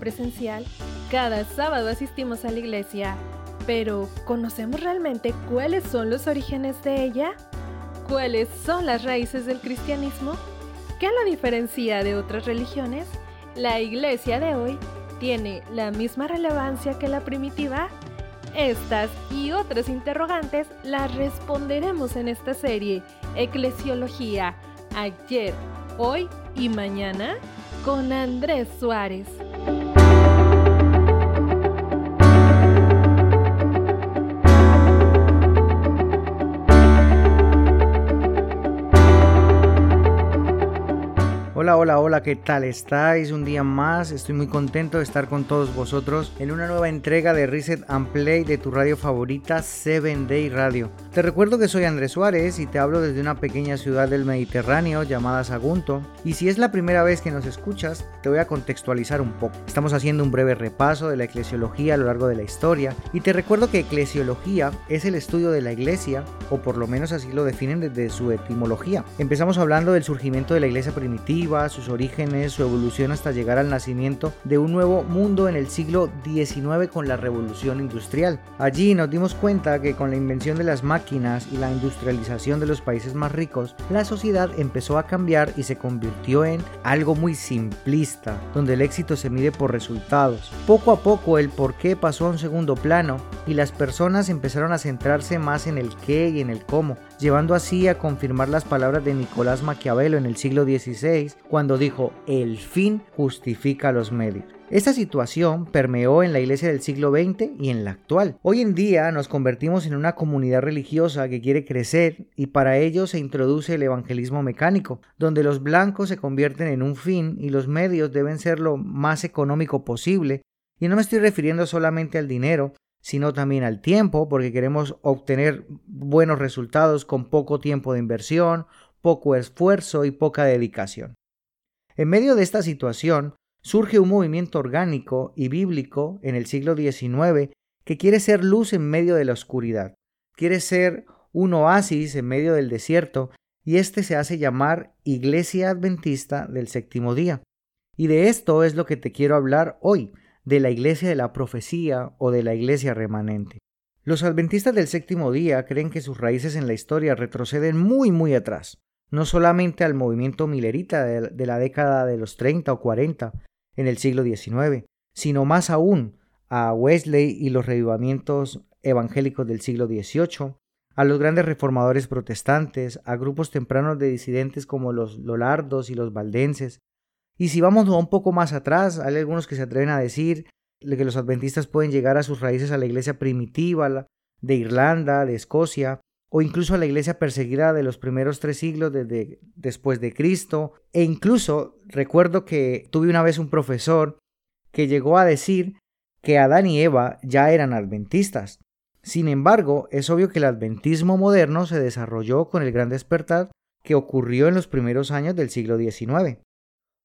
presencial, cada sábado asistimos a la iglesia. Pero, ¿conocemos realmente cuáles son los orígenes de ella? ¿Cuáles son las raíces del cristianismo? ¿Qué la diferencia de otras religiones? ¿La iglesia de hoy tiene la misma relevancia que la primitiva? Estas y otras interrogantes las responderemos en esta serie, Eclesiología, ayer, hoy y mañana, con Andrés Suárez. Hola, hola, hola, ¿qué tal estáis? Un día más, estoy muy contento de estar con todos vosotros en una nueva entrega de Reset and Play de tu radio favorita 7 Day Radio. Te recuerdo que soy Andrés Suárez y te hablo desde una pequeña ciudad del Mediterráneo llamada Sagunto. Y si es la primera vez que nos escuchas, te voy a contextualizar un poco. Estamos haciendo un breve repaso de la eclesiología a lo largo de la historia y te recuerdo que eclesiología es el estudio de la iglesia, o por lo menos así lo definen desde su etimología. Empezamos hablando del surgimiento de la iglesia primitiva, sus orígenes, su evolución hasta llegar al nacimiento de un nuevo mundo en el siglo XIX con la revolución industrial. Allí nos dimos cuenta que con la invención de las máquinas y la industrialización de los países más ricos, la sociedad empezó a cambiar y se convirtió en algo muy simplista, donde el éxito se mide por resultados. Poco a poco el por qué pasó a un segundo plano y las personas empezaron a centrarse más en el qué y en el cómo, llevando así a confirmar las palabras de Nicolás Maquiavelo en el siglo XVI, cuando dijo, el fin justifica los medios. Esta situación permeó en la iglesia del siglo XX y en la actual. Hoy en día nos convertimos en una comunidad religiosa que quiere crecer y para ello se introduce el evangelismo mecánico, donde los blancos se convierten en un fin y los medios deben ser lo más económico posible. Y no me estoy refiriendo solamente al dinero, sino también al tiempo, porque queremos obtener buenos resultados con poco tiempo de inversión, poco esfuerzo y poca dedicación. En medio de esta situación, surge un movimiento orgánico y bíblico en el siglo XIX que quiere ser luz en medio de la oscuridad, quiere ser un oasis en medio del desierto, y este se hace llamar Iglesia Adventista del Séptimo Día. Y de esto es lo que te quiero hablar hoy, de la iglesia de la profecía o de la iglesia remanente. Los adventistas del séptimo día creen que sus raíces en la historia retroceden muy muy atrás, no solamente al movimiento milerita de, la década de los 30 o 40 en el siglo XIX, sino más aún a Wesley y los revivamientos evangélicos del siglo XVIII, a los grandes reformadores protestantes, a grupos tempranos de disidentes como los Lolardos y los Valdenses, y si vamos un poco más atrás, hay algunos que se atreven a decir que los adventistas pueden llegar a sus raíces a la iglesia primitiva de Irlanda, de Escocia, o incluso a la iglesia perseguida de los primeros tres siglos después de Cristo. E incluso recuerdo que tuve una vez un profesor que llegó a decir que Adán y Eva ya eran adventistas. Sin embargo, es obvio que el adventismo moderno se desarrolló con el gran despertar que ocurrió en los primeros años del siglo XIX.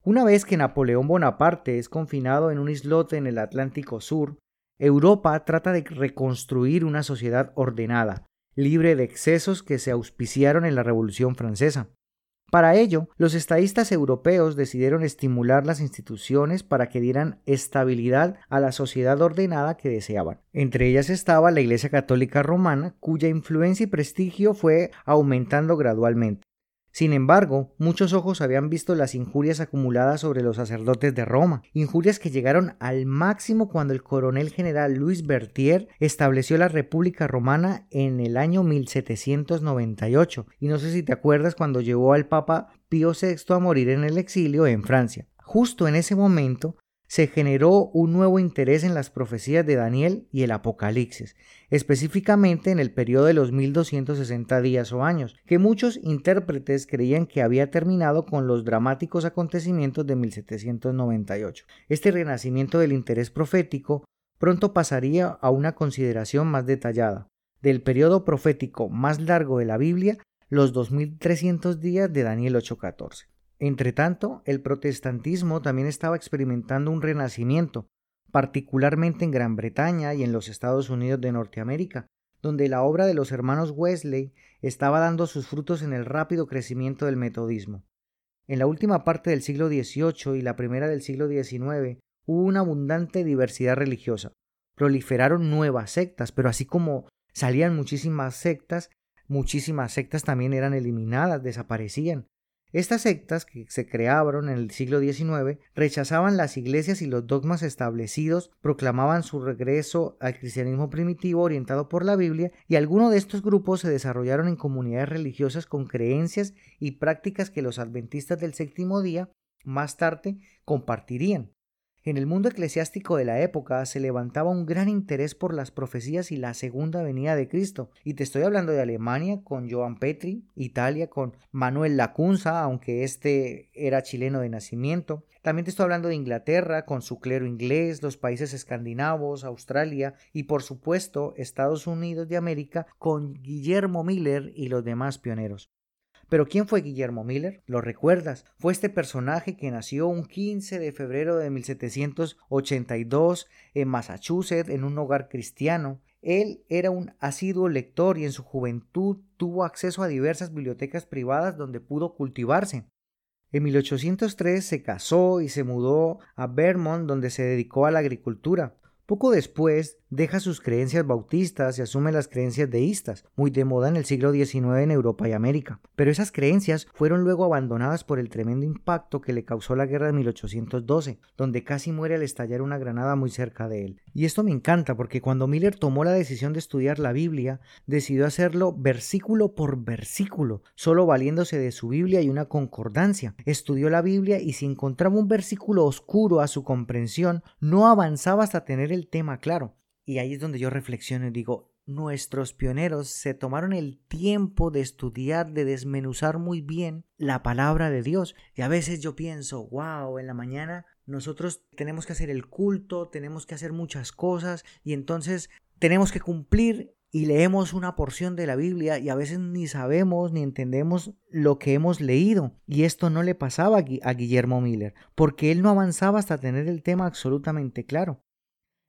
Una vez que Napoleón Bonaparte es confinado en un islote en el Atlántico Sur, Europa trata de reconstruir una sociedad ordenada, libre de excesos que se auspiciaron en la Revolución Francesa. Para ello, los estadistas europeos decidieron estimular las instituciones para que dieran estabilidad a la sociedad ordenada que deseaban. Entre ellas estaba la Iglesia Católica Romana, cuya influencia y prestigio fue aumentando gradualmente. Sin embargo, muchos ojos habían visto las injurias acumuladas sobre los sacerdotes de Roma, injurias que llegaron al máximo cuando el coronel general Luis Berthier estableció la República Romana en el año 1798, y no sé si te acuerdas cuando llevó al Papa Pío VI a morir en el exilio en Francia. Justo en ese momento, se generó un nuevo interés en las profecías de Daniel y el Apocalipsis, específicamente en el periodo de los 1260 días o años, que muchos intérpretes creían que había terminado con los dramáticos acontecimientos de 1798. Este renacimiento del interés profético pronto pasaría a una consideración más detallada del periodo profético más largo de la Biblia, los 2300 días de Daniel 8:14. Entretanto, el protestantismo también estaba experimentando un renacimiento, particularmente en Gran Bretaña y en los Estados Unidos de Norteamérica, donde la obra de los hermanos Wesley estaba dando sus frutos en el rápido crecimiento del metodismo. En la última parte del siglo XVIII y la primera del siglo XIX hubo una abundante diversidad religiosa. Proliferaron nuevas sectas, pero así como salían muchísimas sectas, muchísimas sectas también eran eliminadas, desaparecían. Estas sectas, que se crearon en el siglo XIX, rechazaban las iglesias y los dogmas establecidos, proclamaban su regreso al cristianismo primitivo orientado por la Biblia, y algunos de estos grupos se desarrollaron en comunidades religiosas con creencias y prácticas que los adventistas del séptimo día más tarde compartirían. En el mundo eclesiástico de la época se levantaba un gran interés por las profecías y la segunda venida de Cristo. Y te estoy hablando de Alemania con Joan Petri, Italia con Manuel Lacunza, aunque este era chileno de nacimiento. También te estoy hablando de Inglaterra con su clero inglés, los países escandinavos, Australia y por supuesto Estados Unidos de América con Guillermo Miller y los demás pioneros. Pero ¿quién fue Guillermo Miller? ¿Lo recuerdas? Fue este personaje que nació un 15 de febrero de 1782 en Massachusetts en un hogar cristiano. Él era un asiduo lector y en su juventud tuvo acceso a diversas bibliotecas privadas donde pudo cultivarse. En 1803 se casó y se mudó a Vermont donde se dedicó a la agricultura. Poco después deja sus creencias bautistas y asume las creencias deístas, muy de moda en el siglo XIX en Europa y América. Pero esas creencias fueron luego abandonadas por el tremendo impacto que le causó la guerra de 1812, donde casi muere al estallar una granada muy cerca de él. Y esto me encanta porque cuando Miller tomó la decisión de estudiar la Biblia, decidió hacerlo versículo por versículo, solo valiéndose de su Biblia y una concordancia. Estudió la Biblia y si encontraba un versículo oscuro a su comprensión, no avanzaba hasta tener el tema claro. Y ahí es donde yo reflexiono y digo, nuestros pioneros se tomaron el tiempo de estudiar, de desmenuzar muy bien la palabra de Dios. Y a veces yo pienso, wow, en la mañana nosotros tenemos que hacer el culto, tenemos que hacer muchas cosas y entonces tenemos que cumplir y leemos una porción de la Biblia y a veces ni sabemos ni entendemos lo que hemos leído. Y esto no le pasaba a Guillermo Miller, porque él no avanzaba hasta tener el tema absolutamente claro.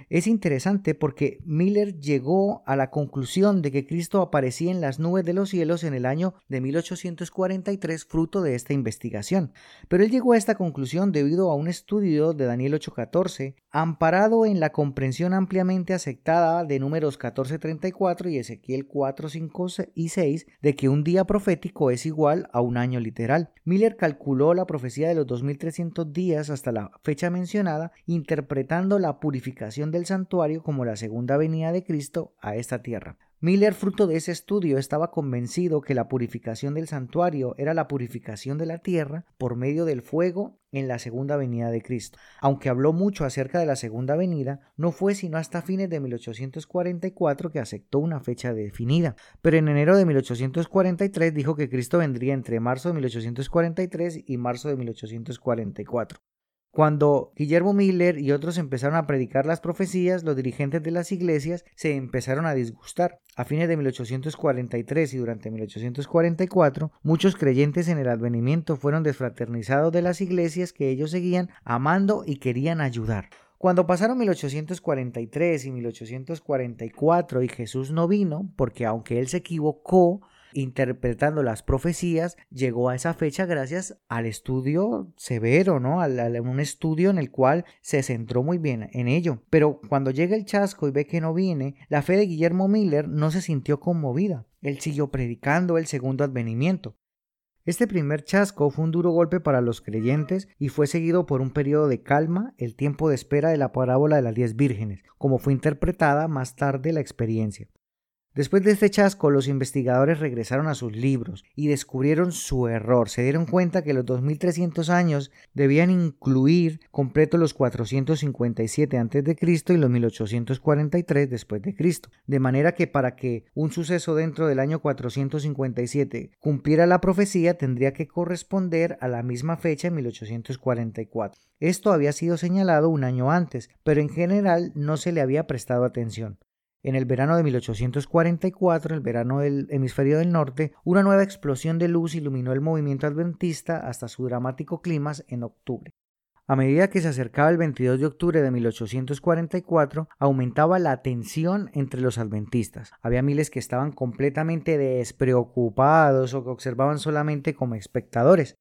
Es interesante porque Miller llegó a la conclusión de que Cristo aparecía en las nubes de los cielos en el año de 1843 fruto de esta investigación. Pero él llegó a esta conclusión debido a un estudio de Daniel 8:14, amparado en la comprensión ampliamente aceptada de números 14:34 y Ezequiel 4, 5 y 6 de que un día profético es igual a un año literal. Miller calculó la profecía de los 2300 días hasta la fecha mencionada, interpretando la purificación del santuario como la segunda venida de Cristo a esta tierra. Miller, fruto de ese estudio, estaba convencido que la purificación del santuario era la purificación de la tierra por medio del fuego en la segunda venida de Cristo. Aunque habló mucho acerca de la segunda venida, no fue sino hasta fines de 1844 que aceptó una fecha definida. Pero en enero de 1843 dijo que Cristo vendría entre marzo de 1843 y marzo de 1844. Cuando Guillermo Miller y otros empezaron a predicar las profecías, los dirigentes de las iglesias se empezaron a disgustar. A fines de 1843 y durante 1844, muchos creyentes en el advenimiento fueron desfraternizados de las iglesias que ellos seguían amando y querían ayudar. Cuando pasaron 1843 y 1844 y Jesús no vino, porque aunque él se equivocó, interpretando las profecías, llegó a esa fecha gracias al estudio severo, ¿no? A, un estudio en el cual se centró muy bien en ello. Pero cuando llega el chasco y ve que no viene, la fe de Guillermo Miller no se sintió conmovida. Él siguió predicando el segundo advenimiento. Este primer chasco fue un duro golpe para los creyentes y fue seguido por un periodo de calma, el tiempo de espera de la parábola de las diez vírgenes, como fue interpretada más tarde la experiencia. Después de este chasco, los investigadores regresaron a sus libros y descubrieron su error. Se dieron cuenta que los 2300 años debían incluir completo los 457 a.C. y los 1843 después de Cristo. De manera que para que un suceso dentro del año 457 cumpliera la profecía tendría que corresponder a la misma fecha en 1844. Esto había sido señalado un año antes, pero en general no se le había prestado atención. En el verano de 1844, el verano del hemisferio del norte, una nueva explosión de luz iluminó el movimiento adventista hasta su dramático clímax en octubre. A medida que se acercaba el 22 de octubre de 1844, aumentaba la tensión entre los adventistas. Había miles que estaban completamente despreocupados o que observaban solamente como espectadores.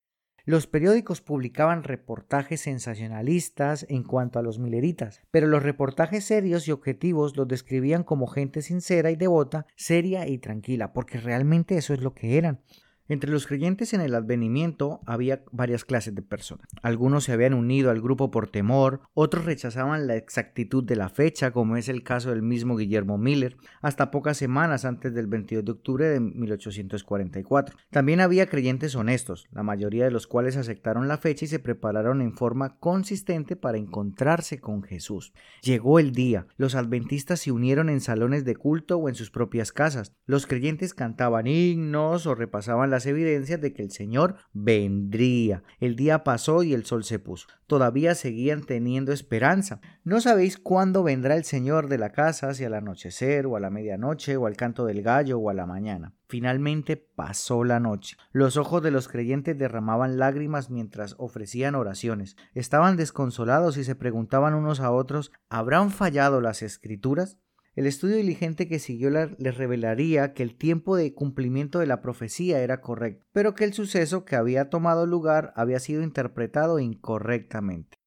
Los periódicos publicaban reportajes sensacionalistas en cuanto a los mileritas, pero los reportajes serios y objetivos los describían como gente sincera y devota, seria y tranquila, porque realmente eso es lo que eran. Entre los creyentes en el advenimiento había varias clases de personas. Algunos se habían unido al grupo por temor, otros rechazaban la exactitud de la fecha, como es el caso del mismo Guillermo Miller, hasta pocas semanas antes del 22 de octubre de 1844. También había creyentes honestos, la mayoría de los cuales aceptaron la fecha y se prepararon en forma consistente para encontrarse con Jesús. Llegó el día, los adventistas se unieron en salones de culto o en sus propias casas, los creyentes cantaban himnos o repasaban las evidencias de que el Señor vendría. El día pasó y el sol se puso. Todavía seguían teniendo esperanza. No sabéis cuándo vendrá el Señor de la casa, hacia el anochecer, o a la medianoche, o al canto del gallo, o a la mañana. Finalmente pasó la noche. Los ojos de los creyentes derramaban lágrimas mientras ofrecían oraciones. Estaban desconsolados y se preguntaban unos a otros ¿Habrán fallado las escrituras? El estudio diligente que siguió les revelaría que el tiempo de cumplimiento de la profecía era correcto, pero que el suceso que había tomado lugar había sido interpretado incorrectamente.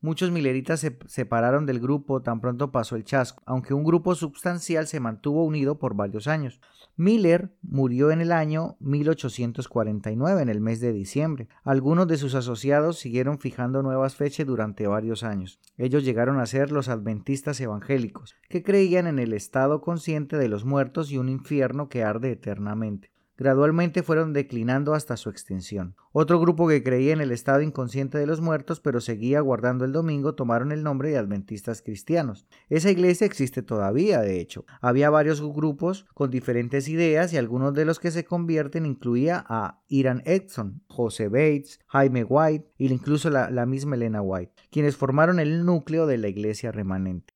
Muchos mileritas se separaron del grupo tan pronto pasó el chasco, aunque un grupo sustancial se mantuvo unido por varios años. Miller murió en el año 1849, en el mes de diciembre. Algunos de sus asociados siguieron fijando nuevas fechas durante varios años. Ellos llegaron a ser los adventistas evangélicos, que creían en el estado consciente de los muertos y un infierno que arde eternamente gradualmente fueron declinando hasta su extinción. Otro grupo que creía en el estado inconsciente de los muertos pero seguía guardando el domingo tomaron el nombre de adventistas cristianos. Esa iglesia existe todavía, de hecho. Había varios grupos con diferentes ideas y algunos de los que se convierten incluía a Iran Edson, José Bates, Jaime White e incluso la, la misma Elena White, quienes formaron el núcleo de la iglesia remanente.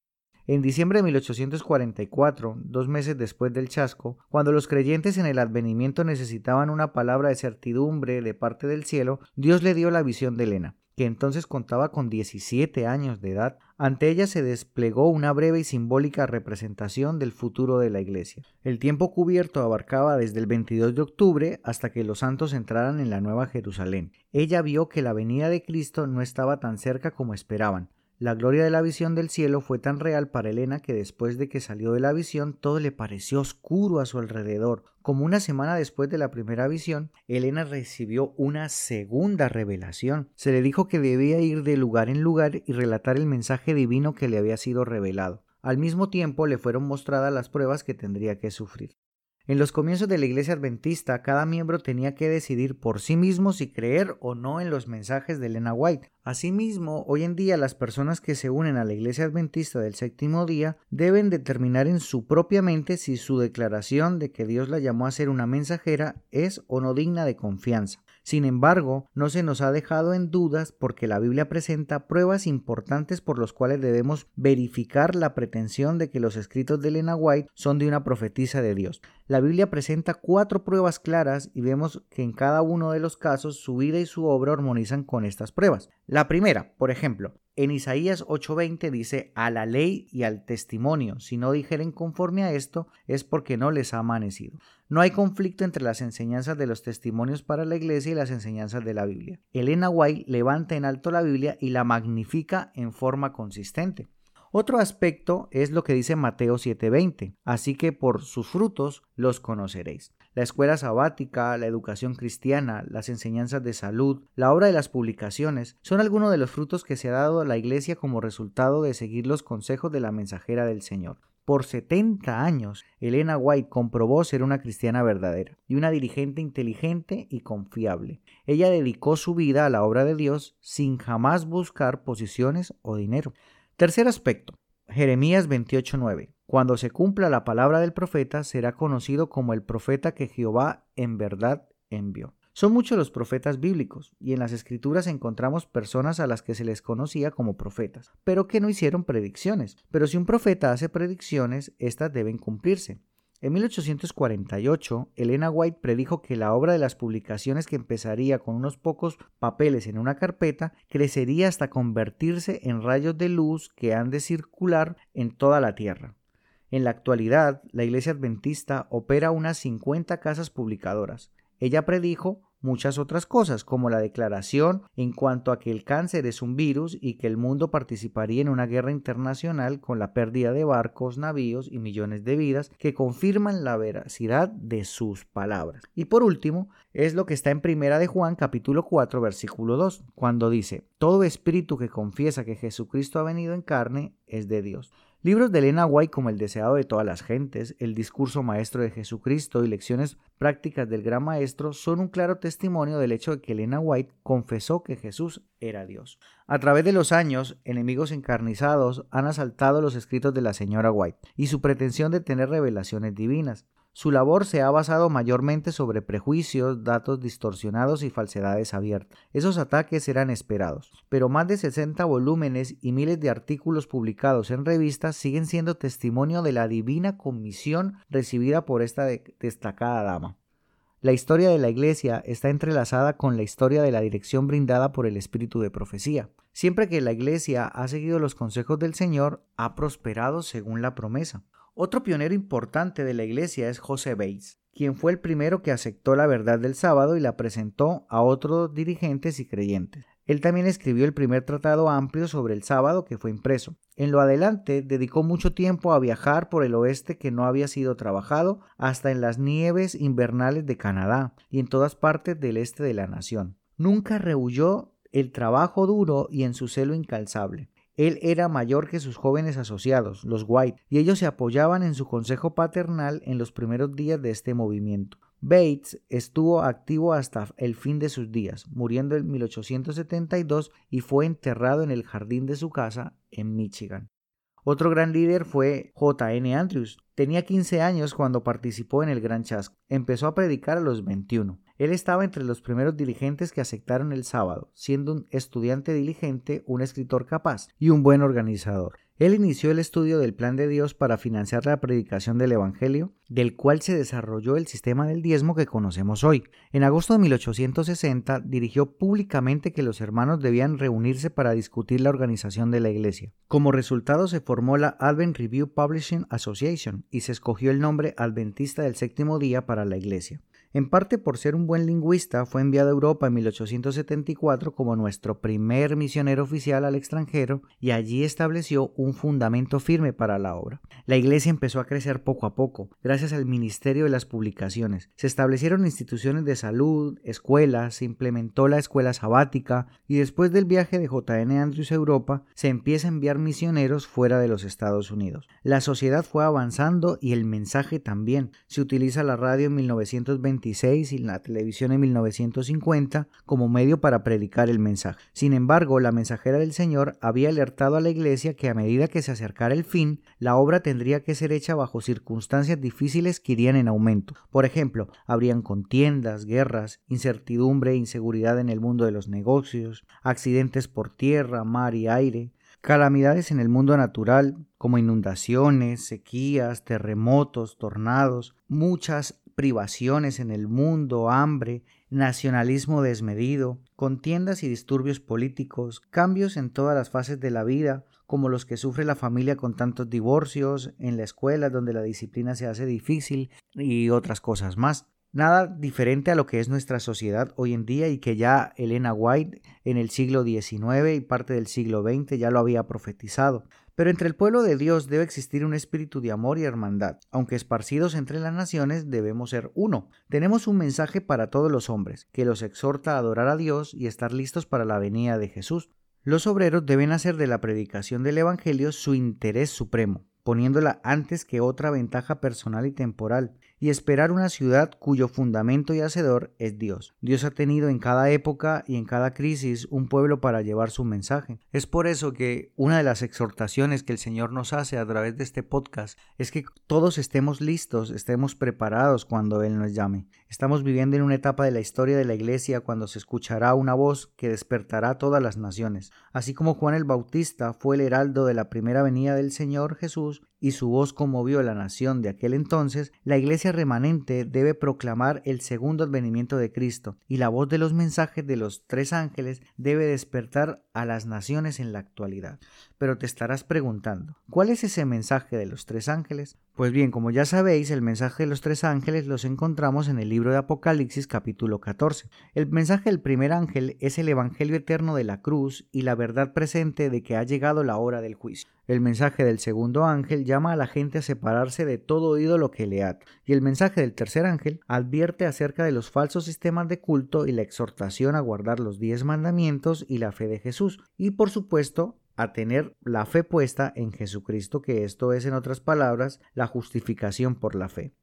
En diciembre de 1844, dos meses después del chasco, cuando los creyentes en el advenimiento necesitaban una palabra de certidumbre de parte del cielo, Dios le dio la visión de Elena, que entonces contaba con 17 años de edad. Ante ella se desplegó una breve y simbólica representación del futuro de la iglesia. El tiempo cubierto abarcaba desde el 22 de octubre hasta que los santos entraran en la Nueva Jerusalén. Ella vio que la venida de Cristo no estaba tan cerca como esperaban. La gloria de la visión del cielo fue tan real para Elena que después de que salió de la visión todo le pareció oscuro a su alrededor. Como una semana después de la primera visión, Elena recibió una segunda revelación. Se le dijo que debía ir de lugar en lugar y relatar el mensaje divino que le había sido revelado. Al mismo tiempo le fueron mostradas las pruebas que tendría que sufrir. En los comienzos de la Iglesia Adventista, cada miembro tenía que decidir por sí mismo si creer o no en los mensajes de Elena White. Asimismo, hoy en día las personas que se unen a la Iglesia Adventista del séptimo día deben determinar en su propia mente si su declaración de que Dios la llamó a ser una mensajera es o no digna de confianza. Sin embargo, no se nos ha dejado en dudas porque la Biblia presenta pruebas importantes por los cuales debemos verificar la pretensión de que los escritos de Elena White son de una profetisa de Dios. La Biblia presenta cuatro pruebas claras y vemos que en cada uno de los casos su vida y su obra armonizan con estas pruebas. La primera, por ejemplo, en Isaías 8:20 dice, a la ley y al testimonio, si no dijeren conforme a esto, es porque no les ha amanecido. No hay conflicto entre las enseñanzas de los testimonios para la iglesia y las enseñanzas de la Biblia. Elena White levanta en alto la Biblia y la magnifica en forma consistente. Otro aspecto es lo que dice Mateo 7:20, así que por sus frutos los conoceréis. La escuela sabática, la educación cristiana, las enseñanzas de salud, la obra de las publicaciones, son algunos de los frutos que se ha dado a la Iglesia como resultado de seguir los consejos de la mensajera del Señor. Por 70 años, Elena White comprobó ser una cristiana verdadera y una dirigente inteligente y confiable. Ella dedicó su vida a la obra de Dios sin jamás buscar posiciones o dinero. Tercer aspecto, Jeremías 28:9. Cuando se cumpla la palabra del profeta, será conocido como el profeta que Jehová en verdad envió. Son muchos los profetas bíblicos, y en las escrituras encontramos personas a las que se les conocía como profetas, pero que no hicieron predicciones. Pero si un profeta hace predicciones, éstas deben cumplirse. En 1848, Elena White predijo que la obra de las publicaciones que empezaría con unos pocos papeles en una carpeta crecería hasta convertirse en rayos de luz que han de circular en toda la Tierra. En la actualidad, la Iglesia Adventista opera unas 50 casas publicadoras. Ella predijo muchas otras cosas, como la declaración en cuanto a que el cáncer es un virus y que el mundo participaría en una guerra internacional con la pérdida de barcos, navíos y millones de vidas que confirman la veracidad de sus palabras. Y por último, es lo que está en Primera de Juan capítulo 4 versículo 2, cuando dice, todo espíritu que confiesa que Jesucristo ha venido en carne es de Dios. Libros de Elena White como El deseado de todas las gentes, El discurso maestro de Jesucristo y lecciones prácticas del gran maestro son un claro testimonio del hecho de que Elena White confesó que Jesús era Dios. A través de los años, enemigos encarnizados han asaltado los escritos de la señora White y su pretensión de tener revelaciones divinas. Su labor se ha basado mayormente sobre prejuicios, datos distorsionados y falsedades abiertas. Esos ataques eran esperados, pero más de 60 volúmenes y miles de artículos publicados en revistas siguen siendo testimonio de la divina comisión recibida por esta destacada dama. La historia de la Iglesia está entrelazada con la historia de la dirección brindada por el Espíritu de Profecía. Siempre que la Iglesia ha seguido los consejos del Señor, ha prosperado según la promesa. Otro pionero importante de la iglesia es José Bates, quien fue el primero que aceptó la verdad del sábado y la presentó a otros dirigentes y creyentes. Él también escribió el primer tratado amplio sobre el sábado que fue impreso. En lo adelante dedicó mucho tiempo a viajar por el oeste que no había sido trabajado hasta en las nieves invernales de Canadá y en todas partes del este de la nación. Nunca rehuyó el trabajo duro y en su celo incalzable. Él era mayor que sus jóvenes asociados, los White, y ellos se apoyaban en su consejo paternal en los primeros días de este movimiento. Bates estuvo activo hasta el fin de sus días, muriendo en 1872 y fue enterrado en el jardín de su casa en Michigan. Otro gran líder fue J. N. Andrews. Tenía 15 años cuando participó en el Gran Chasco. Empezó a predicar a los 21. Él estaba entre los primeros dirigentes que aceptaron el sábado, siendo un estudiante diligente, un escritor capaz y un buen organizador. Él inició el estudio del plan de Dios para financiar la predicación del Evangelio, del cual se desarrolló el sistema del diezmo que conocemos hoy. En agosto de 1860 dirigió públicamente que los hermanos debían reunirse para discutir la organización de la iglesia. Como resultado se formó la Advent Review Publishing Association y se escogió el nombre Adventista del séptimo día para la iglesia. En parte por ser un buen lingüista, fue enviado a Europa en 1874 como nuestro primer misionero oficial al extranjero y allí estableció un fundamento firme para la obra. La iglesia empezó a crecer poco a poco, gracias al ministerio de las publicaciones. Se establecieron instituciones de salud, escuelas, se implementó la escuela sabática y después del viaje de JN Andrews a Europa, se empieza a enviar misioneros fuera de los Estados Unidos. La sociedad fue avanzando y el mensaje también. Se utiliza la radio en 1920 y la televisión en 1950 como medio para predicar el mensaje. Sin embargo, la mensajera del Señor había alertado a la iglesia que a medida que se acercara el fin, la obra tendría que ser hecha bajo circunstancias difíciles que irían en aumento. Por ejemplo, habrían contiendas, guerras, incertidumbre e inseguridad en el mundo de los negocios, accidentes por tierra, mar y aire, calamidades en el mundo natural, como inundaciones, sequías, terremotos, tornados, muchas privaciones en el mundo, hambre, nacionalismo desmedido, contiendas y disturbios políticos, cambios en todas las fases de la vida, como los que sufre la familia con tantos divorcios, en la escuela donde la disciplina se hace difícil y otras cosas más. Nada diferente a lo que es nuestra sociedad hoy en día y que ya Elena White en el siglo XIX y parte del siglo XX ya lo había profetizado. Pero entre el pueblo de Dios debe existir un espíritu de amor y hermandad. Aunque esparcidos entre las naciones, debemos ser uno. Tenemos un mensaje para todos los hombres, que los exhorta a adorar a Dios y estar listos para la venida de Jesús. Los obreros deben hacer de la predicación del Evangelio su interés supremo, poniéndola antes que otra ventaja personal y temporal y esperar una ciudad cuyo fundamento y hacedor es Dios. Dios ha tenido en cada época y en cada crisis un pueblo para llevar su mensaje. Es por eso que una de las exhortaciones que el Señor nos hace a través de este podcast es que todos estemos listos, estemos preparados cuando Él nos llame. Estamos viviendo en una etapa de la historia de la iglesia cuando se escuchará una voz que despertará todas las naciones. Así como Juan el Bautista fue el heraldo de la primera venida del Señor Jesús, y su voz conmovió a la nación de aquel entonces, la iglesia remanente debe proclamar el segundo advenimiento de Cristo, y la voz de los mensajes de los tres ángeles debe despertar a las naciones en la actualidad. Pero te estarás preguntando, ¿cuál es ese mensaje de los tres ángeles? Pues bien, como ya sabéis, el mensaje de los tres ángeles los encontramos en el libro de Apocalipsis capítulo 14. El mensaje del primer ángel es el Evangelio eterno de la cruz y la verdad presente de que ha llegado la hora del juicio. El mensaje del segundo ángel llama a la gente a separarse de todo ídolo que le ata. Y el mensaje del tercer ángel advierte acerca de los falsos sistemas de culto y la exhortación a guardar los diez mandamientos y la fe de Jesús. Y por supuesto, a tener la fe puesta en Jesucristo, que esto es, en otras palabras, la justificación por la fe.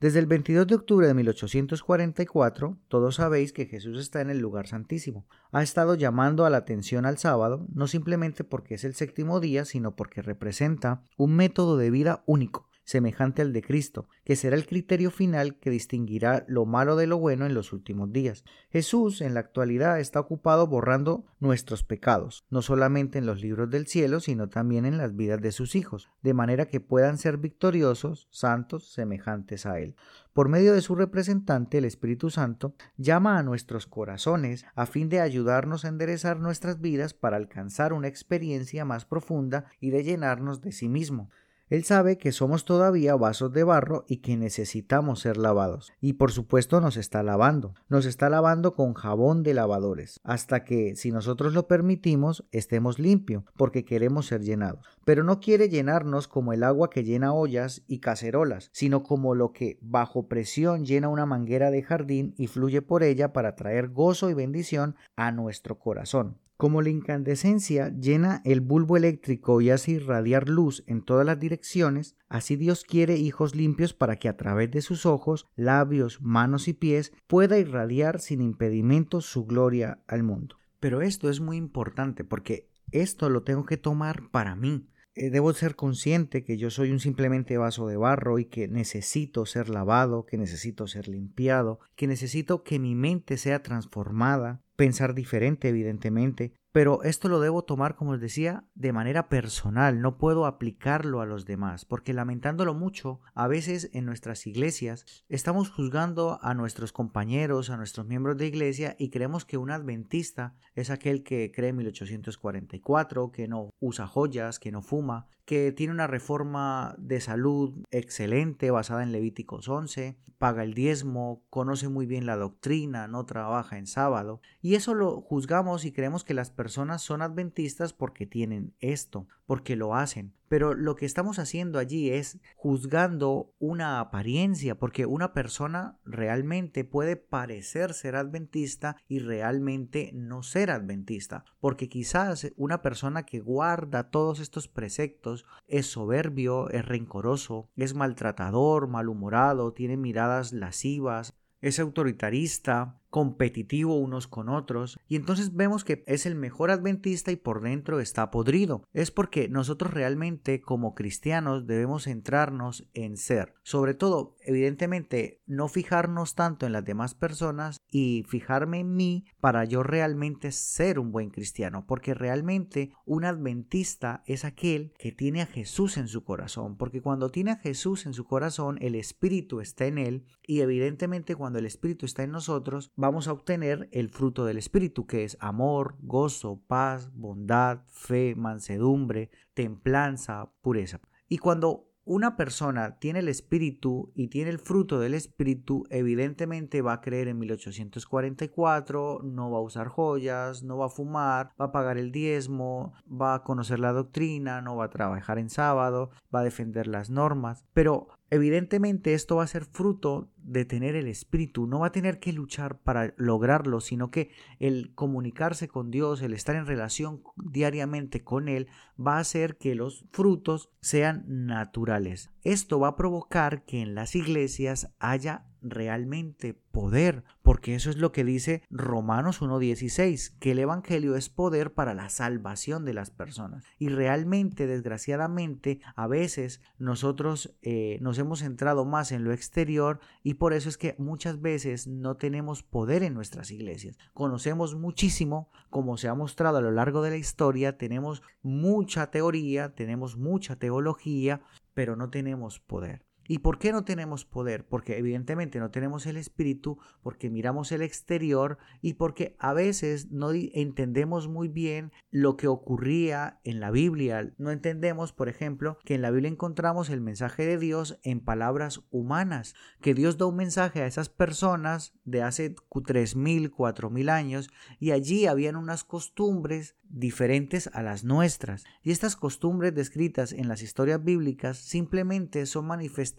Desde el 22 de octubre de 1844, todos sabéis que Jesús está en el lugar santísimo. Ha estado llamando a la atención al sábado, no simplemente porque es el séptimo día, sino porque representa un método de vida único semejante al de Cristo, que será el criterio final que distinguirá lo malo de lo bueno en los últimos días. Jesús en la actualidad está ocupado borrando nuestros pecados, no solamente en los libros del cielo, sino también en las vidas de sus hijos, de manera que puedan ser victoriosos, santos, semejantes a Él. Por medio de su representante, el Espíritu Santo, llama a nuestros corazones a fin de ayudarnos a enderezar nuestras vidas para alcanzar una experiencia más profunda y de llenarnos de sí mismo. Él sabe que somos todavía vasos de barro y que necesitamos ser lavados. Y por supuesto nos está lavando. Nos está lavando con jabón de lavadores, hasta que, si nosotros lo permitimos, estemos limpios, porque queremos ser llenados. Pero no quiere llenarnos como el agua que llena ollas y cacerolas, sino como lo que bajo presión llena una manguera de jardín y fluye por ella para traer gozo y bendición a nuestro corazón. Como la incandescencia llena el bulbo eléctrico y hace irradiar luz en todas las direcciones, así Dios quiere hijos limpios para que a través de sus ojos, labios, manos y pies pueda irradiar sin impedimento su gloria al mundo. Pero esto es muy importante porque esto lo tengo que tomar para mí. Eh, debo ser consciente que yo soy un simplemente vaso de barro y que necesito ser lavado, que necesito ser limpiado, que necesito que mi mente sea transformada, pensar diferente, evidentemente, pero esto lo debo tomar, como os decía, de manera personal, no puedo aplicarlo a los demás, porque lamentándolo mucho, a veces en nuestras iglesias estamos juzgando a nuestros compañeros, a nuestros miembros de iglesia y creemos que un adventista es aquel que cree en 1844, que no usa joyas, que no fuma, que tiene una reforma de salud excelente basada en Levíticos 11, paga el diezmo, conoce muy bien la doctrina, no trabaja en sábado, y eso lo juzgamos y creemos que las personas son adventistas porque tienen esto, porque lo hacen. Pero lo que estamos haciendo allí es juzgando una apariencia, porque una persona realmente puede parecer ser adventista y realmente no ser adventista, porque quizás una persona que guarda todos estos preceptos es soberbio, es rencoroso, es maltratador, malhumorado, tiene miradas lascivas, es autoritarista, competitivo unos con otros y entonces vemos que es el mejor adventista y por dentro está podrido. Es porque nosotros realmente como cristianos debemos centrarnos en ser. Sobre todo, evidentemente, no fijarnos tanto en las demás personas y fijarme en mí para yo realmente ser un buen cristiano. Porque realmente un adventista es aquel que tiene a Jesús en su corazón. Porque cuando tiene a Jesús en su corazón, el Espíritu está en él y evidentemente cuando el Espíritu está en nosotros, vamos a obtener el fruto del Espíritu, que es amor, gozo, paz, bondad, fe, mansedumbre, templanza, pureza. Y cuando una persona tiene el espíritu y tiene el fruto del espíritu, evidentemente va a creer en 1844, no va a usar joyas, no va a fumar, va a pagar el diezmo, va a conocer la doctrina, no va a trabajar en sábado, va a defender las normas. Pero Evidentemente esto va a ser fruto de tener el espíritu, no va a tener que luchar para lograrlo, sino que el comunicarse con Dios, el estar en relación diariamente con Él, va a hacer que los frutos sean naturales. Esto va a provocar que en las iglesias haya realmente poder, porque eso es lo que dice Romanos 1.16, que el Evangelio es poder para la salvación de las personas. Y realmente, desgraciadamente, a veces nosotros eh, nos hemos centrado más en lo exterior y por eso es que muchas veces no tenemos poder en nuestras iglesias. Conocemos muchísimo, como se ha mostrado a lo largo de la historia, tenemos mucha teoría, tenemos mucha teología, pero no tenemos poder. ¿Y por qué no tenemos poder? Porque evidentemente no tenemos el espíritu, porque miramos el exterior y porque a veces no entendemos muy bien lo que ocurría en la Biblia. No entendemos, por ejemplo, que en la Biblia encontramos el mensaje de Dios en palabras humanas, que Dios da un mensaje a esas personas de hace 3.000, 4.000 años y allí habían unas costumbres diferentes a las nuestras. Y estas costumbres descritas en las historias bíblicas simplemente son manifestaciones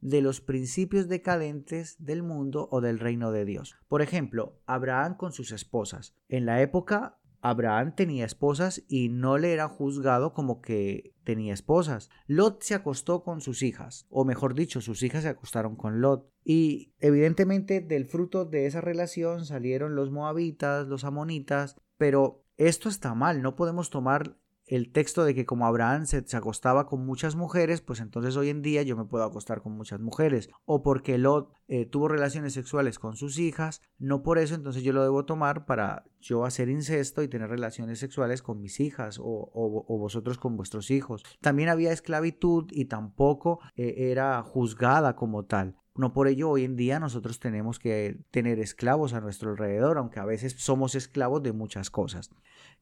de los principios decadentes del mundo o del reino de Dios. Por ejemplo, Abraham con sus esposas. En la época Abraham tenía esposas y no le era juzgado como que tenía esposas. Lot se acostó con sus hijas, o mejor dicho, sus hijas se acostaron con Lot. Y evidentemente del fruto de esa relación salieron los moabitas, los amonitas, pero esto está mal, no podemos tomar el texto de que como Abraham se, acostaba con muchas mujeres, pues entonces hoy en día yo me puedo acostar con muchas mujeres. O porque Lot eh, tuvo relaciones sexuales con sus hijas, no por eso entonces yo lo debo tomar para yo hacer incesto y tener relaciones sexuales con mis hijas o, vosotros con vuestros hijos. También había esclavitud y tampoco eh, era juzgada como tal. No por ello hoy en día nosotros tenemos que tener esclavos a nuestro alrededor, aunque a veces somos esclavos de muchas cosas.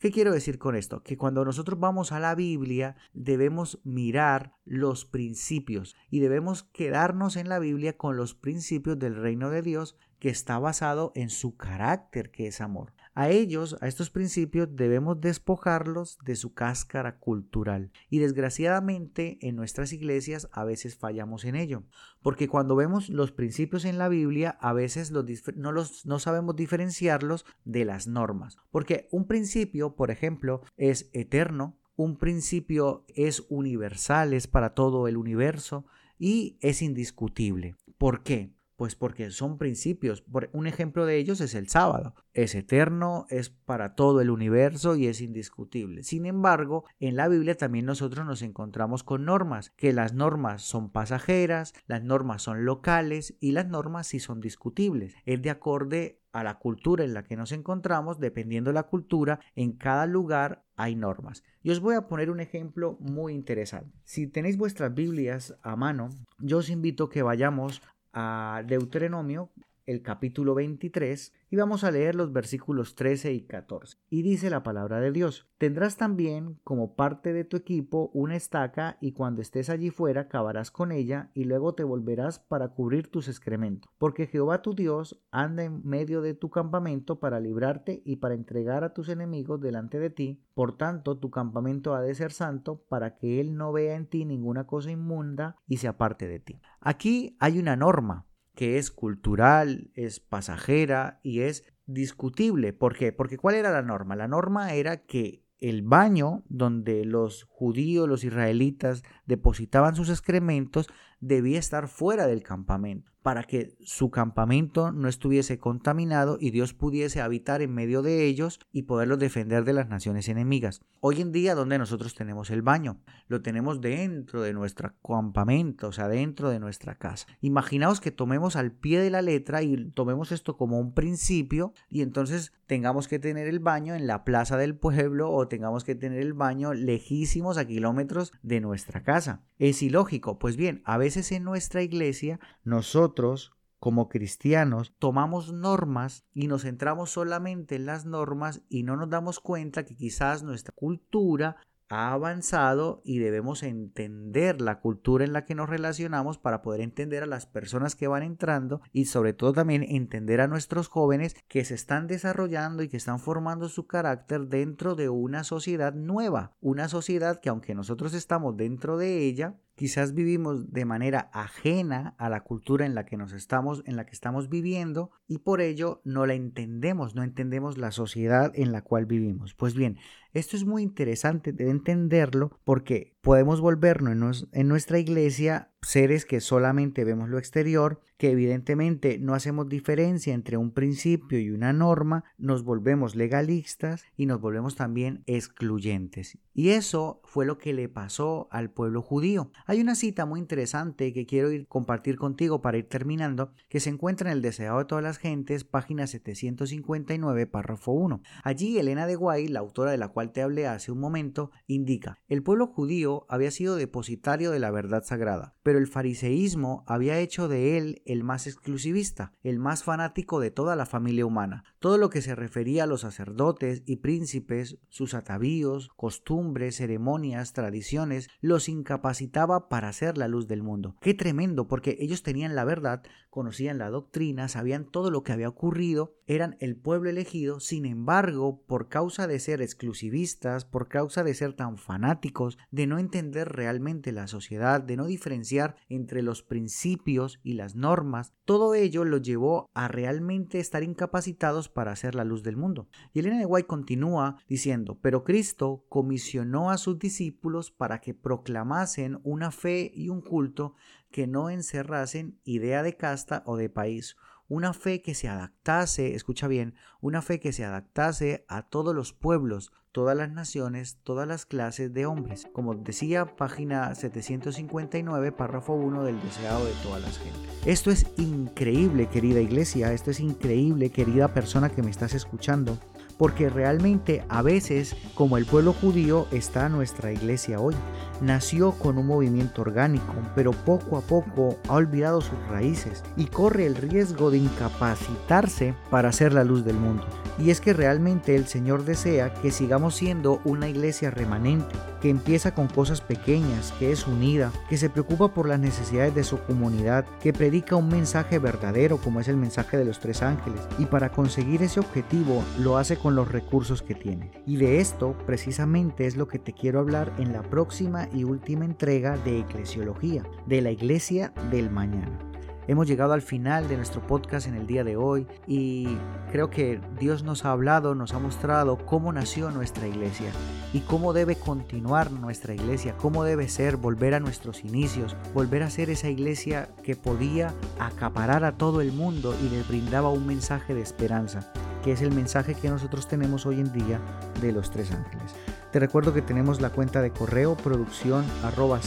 ¿Qué quiero decir con esto? Que cuando nosotros vamos a la Biblia debemos mirar los principios y debemos quedarnos en la Biblia con los principios del reino de Dios que está basado en su carácter que es amor. A ellos, a estos principios, debemos despojarlos de su cáscara cultural. Y desgraciadamente en nuestras iglesias a veces fallamos en ello. Porque cuando vemos los principios en la Biblia, a veces no, los, no sabemos diferenciarlos de las normas. Porque un principio, por ejemplo, es eterno, un principio es universal, es para todo el universo y es indiscutible. ¿Por qué? Pues porque son principios. Un ejemplo de ellos es el sábado. Es eterno, es para todo el universo y es indiscutible. Sin embargo, en la Biblia también nosotros nos encontramos con normas, que las normas son pasajeras, las normas son locales y las normas sí son discutibles. Es de acorde a la cultura en la que nos encontramos, dependiendo de la cultura, en cada lugar hay normas. Y os voy a poner un ejemplo muy interesante. Si tenéis vuestras Biblias a mano, yo os invito que vayamos a Deuteronomio, el capítulo 23, y vamos a leer los versículos 13 y 14. Y dice la palabra de Dios, tendrás también como parte de tu equipo una estaca y cuando estés allí fuera cavarás con ella y luego te volverás para cubrir tus excrementos, porque Jehová tu Dios anda en medio de tu campamento para librarte y para entregar a tus enemigos delante de ti, por tanto tu campamento ha de ser santo para que él no vea en ti ninguna cosa inmunda y se aparte de ti. Aquí hay una norma que es cultural, es pasajera y es discutible. ¿Por qué? Porque ¿cuál era la norma? La norma era que el baño donde los judíos, los israelitas depositaban sus excrementos, debía estar fuera del campamento, para que su campamento no estuviese contaminado y Dios pudiese habitar en medio de ellos y poderlos defender de las naciones enemigas. Hoy en día, donde nosotros tenemos el baño, lo tenemos dentro de nuestro campamento, o sea, dentro de nuestra casa. Imaginaos que tomemos al pie de la letra y tomemos esto como un principio y entonces tengamos que tener el baño en la plaza del pueblo o tengamos que tener el baño lejísimos a kilómetros de nuestra casa. Es ilógico. Pues bien, a veces en nuestra iglesia nosotros como cristianos tomamos normas y nos centramos solamente en las normas y no nos damos cuenta que quizás nuestra cultura ha avanzado y debemos entender la cultura en la que nos relacionamos para poder entender a las personas que van entrando y sobre todo también entender a nuestros jóvenes que se están desarrollando y que están formando su carácter dentro de una sociedad nueva, una sociedad que aunque nosotros estamos dentro de ella, quizás vivimos de manera ajena a la cultura en la que nos estamos en la que estamos viviendo y por ello no la entendemos, no entendemos la sociedad en la cual vivimos. Pues bien, esto es muy interesante de entenderlo porque podemos volvernos en nuestra iglesia seres que solamente vemos lo exterior, que evidentemente no hacemos diferencia entre un principio y una norma, nos volvemos legalistas y nos volvemos también excluyentes. Y eso fue lo que le pasó al pueblo judío. Hay una cita muy interesante que quiero ir compartir contigo para ir terminando, que se encuentra en el Deseado de todas las gentes, página 759, párrafo 1. Allí Elena de Guay, la autora de la cual te hablé hace un momento, indica, el pueblo judío había sido depositario de la verdad sagrada, pero el fariseísmo había hecho de él el más exclusivista, el más fanático de toda la familia humana. Todo lo que se refería a los sacerdotes y príncipes, sus atavíos, costumbres, ceremonias, tradiciones, los incapacitaba para ser la luz del mundo. Qué tremendo, porque ellos tenían la verdad, conocían la doctrina, sabían todo lo que había ocurrido, eran el pueblo elegido, sin embargo, por causa de ser exclusivistas, por causa de ser tan fanáticos, de no entender realmente la sociedad, de no diferenciar entre los principios y las normas, todo ello los llevó a realmente estar incapacitados para hacer la luz del mundo. Y Elena de White continúa diciendo, pero Cristo comisionó a sus discípulos para que proclamasen una fe y un culto que no encerrasen idea de casta o de país, una fe que se adaptase, escucha bien, una fe que se adaptase a todos los pueblos, todas las naciones, todas las clases de hombres. Como decía, página 759, párrafo 1 del deseado de todas las gentes. Esto es increíble, querida iglesia, esto es increíble, querida persona que me estás escuchando porque realmente a veces, como el pueblo judío, está nuestra iglesia hoy. Nació con un movimiento orgánico, pero poco a poco ha olvidado sus raíces y corre el riesgo de incapacitarse para ser la luz del mundo. Y es que realmente el Señor desea que sigamos siendo una iglesia remanente, que empieza con cosas pequeñas, que es unida, que se preocupa por las necesidades de su comunidad, que predica un mensaje verdadero como es el mensaje de los tres ángeles, y para conseguir ese objetivo lo hace con los recursos que tiene. Y de esto precisamente es lo que te quiero hablar en la próxima y última entrega de Eclesiología, de la iglesia del mañana. Hemos llegado al final de nuestro podcast en el día de hoy y creo que Dios nos ha hablado, nos ha mostrado cómo nació nuestra iglesia y cómo debe continuar nuestra iglesia, cómo debe ser, volver a nuestros inicios, volver a ser esa iglesia que podía acaparar a todo el mundo y les brindaba un mensaje de esperanza, que es el mensaje que nosotros tenemos hoy en día de los tres ángeles. Te recuerdo que tenemos la cuenta de correo producción arroba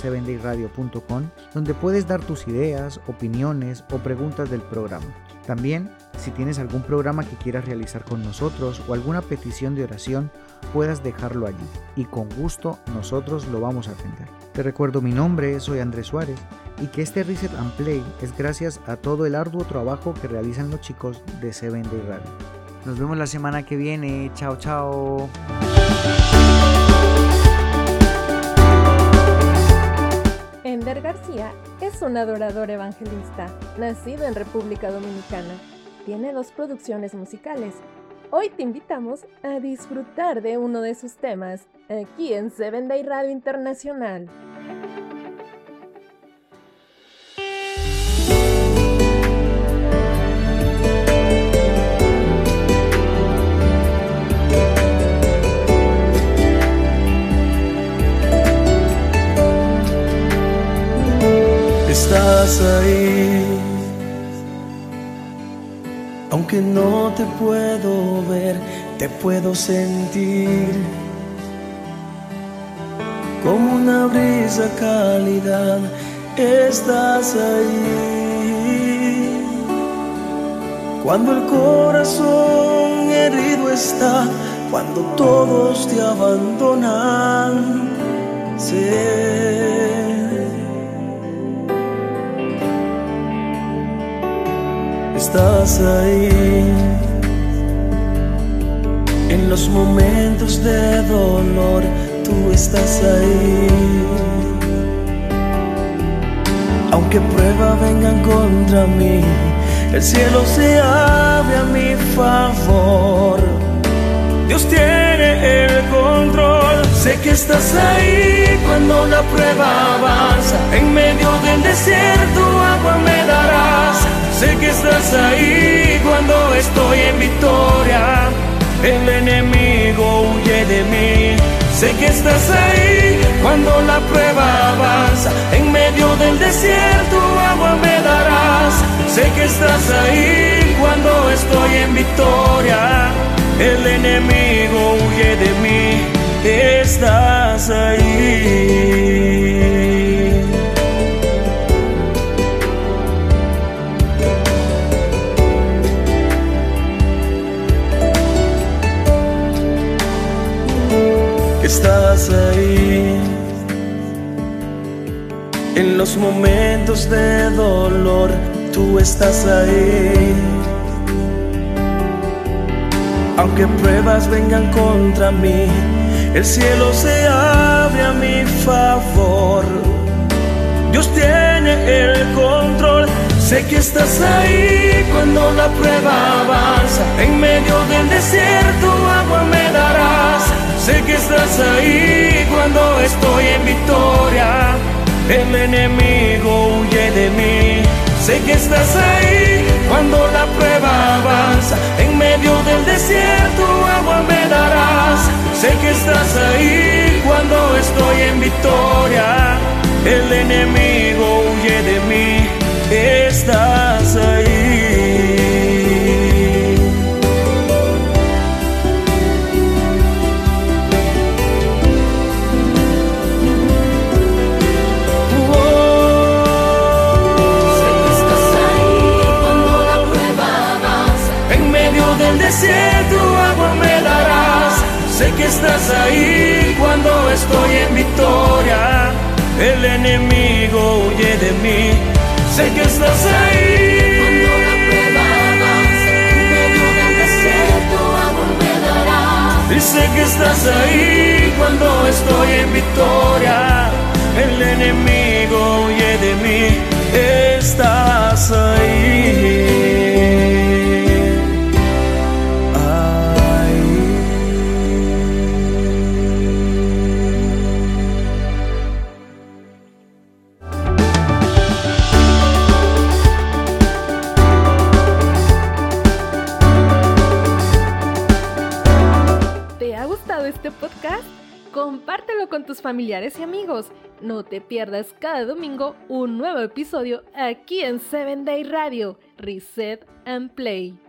donde puedes dar tus ideas, opiniones o preguntas del programa. También, si tienes algún programa que quieras realizar con nosotros o alguna petición de oración, puedas dejarlo allí y con gusto nosotros lo vamos a atender. Te recuerdo mi nombre, soy Andrés Suárez y que este Reset and Play es gracias a todo el arduo trabajo que realizan los chicos de Seven Day Radio. Nos vemos la semana que viene. Chao, chao. García es un adorador evangelista, nacido en República Dominicana. Tiene dos producciones musicales. Hoy te invitamos a disfrutar de uno de sus temas aquí en Seven Day Radio Internacional. Estás ahí. Aunque no te puedo ver, te puedo sentir. Como una brisa cálida, estás ahí. Cuando el corazón herido está, cuando todos te abandonan, estás ahí. En los momentos de dolor, tú estás ahí. Aunque pruebas vengan contra mí, el cielo se abre a mi favor. Dios tiene el control. Sé que estás ahí cuando la prueba avanza. En medio del desierto, agua me darás. Sé que estás ahí cuando estoy en victoria. El enemigo huye de mí. Sé que estás ahí cuando la prueba avanza. En medio del desierto agua me darás. Sé que estás ahí cuando estoy en victoria. El enemigo huye de mí. Estás ahí. Momentos de dolor, tú estás ahí. Aunque pruebas vengan contra mí, el cielo se abre a mi favor. Dios tiene el control. Sé que estás ahí cuando la prueba avanza. En medio del desierto agua me darás. Sé que estás ahí cuando estoy en victoria. El enemigo huye de mí. Sé que estás ahí cuando la prueba avanza. En medio del desierto agua me darás. Sé que estás ahí cuando estoy en victoria. El enemigo huye de mí. Estás ahí. Agua me darás. Sé que estás ahí cuando estoy en victoria. El enemigo huye de mí. Sé que estás ahí. Cuando la prueba avanza, en medio del desierto agua me darás. Y sé que estás ahí cuando estoy en victoria. El enemigo huye de mí. Estás. Ahí. Con tus familiares y amigos. No te pierdas cada domingo un nuevo episodio aquí en 7 Day Radio, Reset and Play.